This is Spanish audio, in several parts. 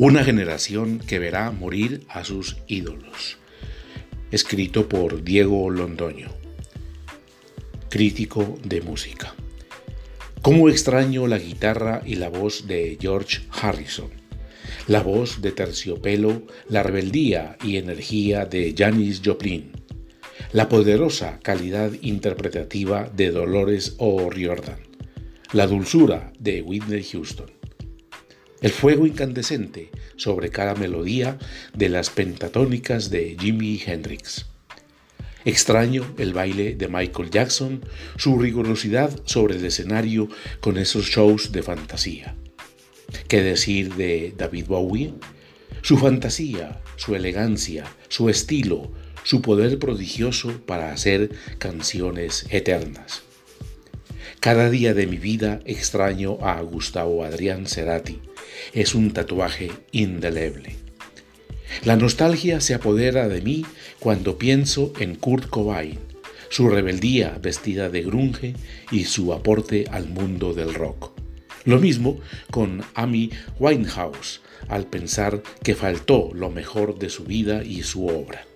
Una generación que verá morir a sus ídolos. Escrito por Diego Londoño, crítico de música. ¿Cómo extraño la guitarra y la voz de George Harrison? La voz de terciopelo, la rebeldía y energía de Janis Joplin. La poderosa calidad interpretativa de Dolores O'Riordan. La dulzura de Whitney Houston el fuego incandescente sobre cada melodía de las pentatónicas de Jimi Hendrix. Extraño el baile de Michael Jackson, su rigurosidad sobre el escenario con esos shows de fantasía. ¿Qué decir de David Bowie? Su fantasía, su elegancia, su estilo, su poder prodigioso para hacer canciones eternas. Cada día de mi vida extraño a Gustavo Adrián Cerati, es un tatuaje indeleble. La nostalgia se apodera de mí cuando pienso en Kurt Cobain, su rebeldía vestida de grunge y su aporte al mundo del rock. Lo mismo con Amy Winehouse, al pensar que faltó lo mejor de su vida y su obra.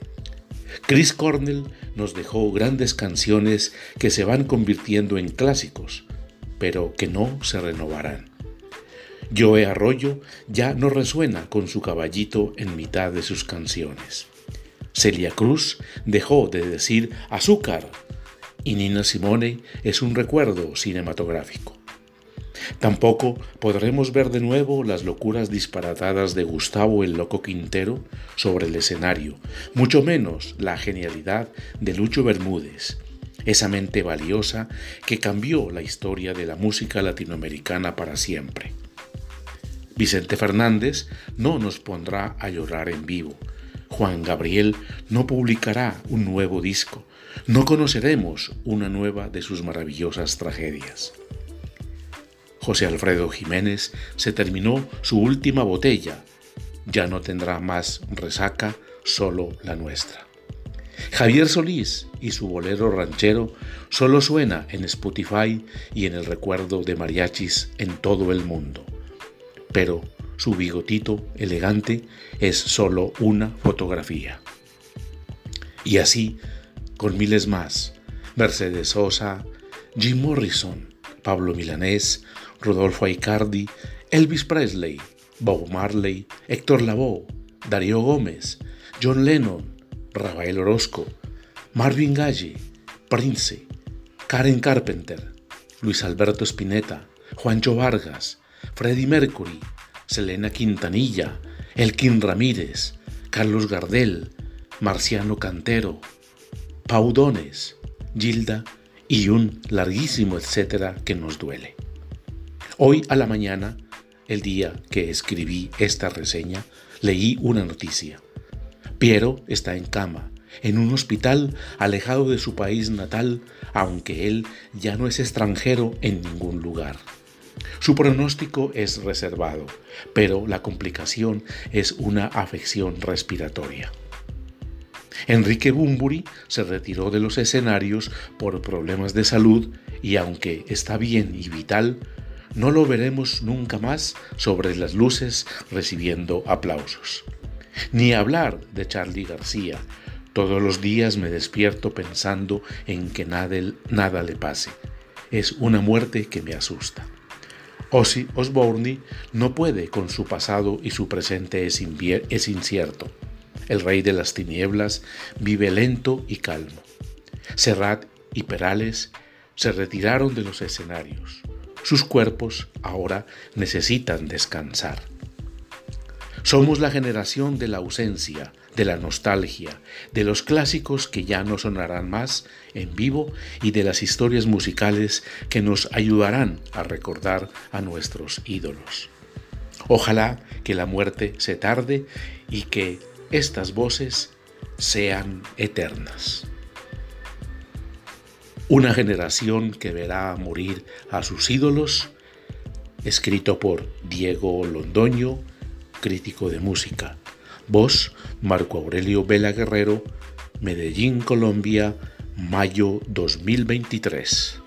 Chris Cornell nos dejó grandes canciones que se van convirtiendo en clásicos, pero que no se renovarán. Joe Arroyo ya no resuena con su caballito en mitad de sus canciones. Celia Cruz dejó de decir azúcar y Nina Simone es un recuerdo cinematográfico. Tampoco podremos ver de nuevo las locuras disparatadas de Gustavo el Loco Quintero sobre el escenario, mucho menos la genialidad de Lucho Bermúdez, esa mente valiosa que cambió la historia de la música latinoamericana para siempre. Vicente Fernández no nos pondrá a llorar en vivo. Juan Gabriel no publicará un nuevo disco. No conoceremos una nueva de sus maravillosas tragedias. José Alfredo Jiménez se terminó su última botella. Ya no tendrá más resaca, solo la nuestra. Javier Solís y su bolero ranchero solo suena en Spotify y en el recuerdo de mariachis en todo el mundo pero su bigotito elegante es solo una fotografía. Y así, con miles más, Mercedes Sosa, Jim Morrison, Pablo Milanés, Rodolfo Aicardi, Elvis Presley, Bob Marley, Héctor Lavoe, Darío Gómez, John Lennon, Rafael Orozco, Marvin Galle, Prince, Karen Carpenter, Luis Alberto Spinetta, Juancho Vargas, Freddie Mercury, Selena Quintanilla, Elkin Ramírez, Carlos Gardel, Marciano Cantero, Paudones, Gilda y un larguísimo etcétera que nos duele. Hoy a la mañana, el día que escribí esta reseña, leí una noticia. Piero está en cama, en un hospital alejado de su país natal, aunque él ya no es extranjero en ningún lugar. Su pronóstico es reservado, pero la complicación es una afección respiratoria. Enrique Bumburi se retiró de los escenarios por problemas de salud y aunque está bien y vital, no lo veremos nunca más sobre las luces recibiendo aplausos. Ni hablar de Charlie García. Todos los días me despierto pensando en que nada le pase. Es una muerte que me asusta. Ozzy Osbourne no puede con su pasado y su presente es, es incierto. El rey de las tinieblas vive lento y calmo. Serrat y Perales se retiraron de los escenarios. Sus cuerpos ahora necesitan descansar. Somos la generación de la ausencia, de la nostalgia, de los clásicos que ya no sonarán más en vivo y de las historias musicales que nos ayudarán a recordar a nuestros ídolos. Ojalá que la muerte se tarde y que estas voces sean eternas. Una generación que verá morir a sus ídolos, escrito por Diego Londoño, crítico de música. Voz Marco Aurelio Vela Guerrero, Medellín, Colombia, mayo 2023.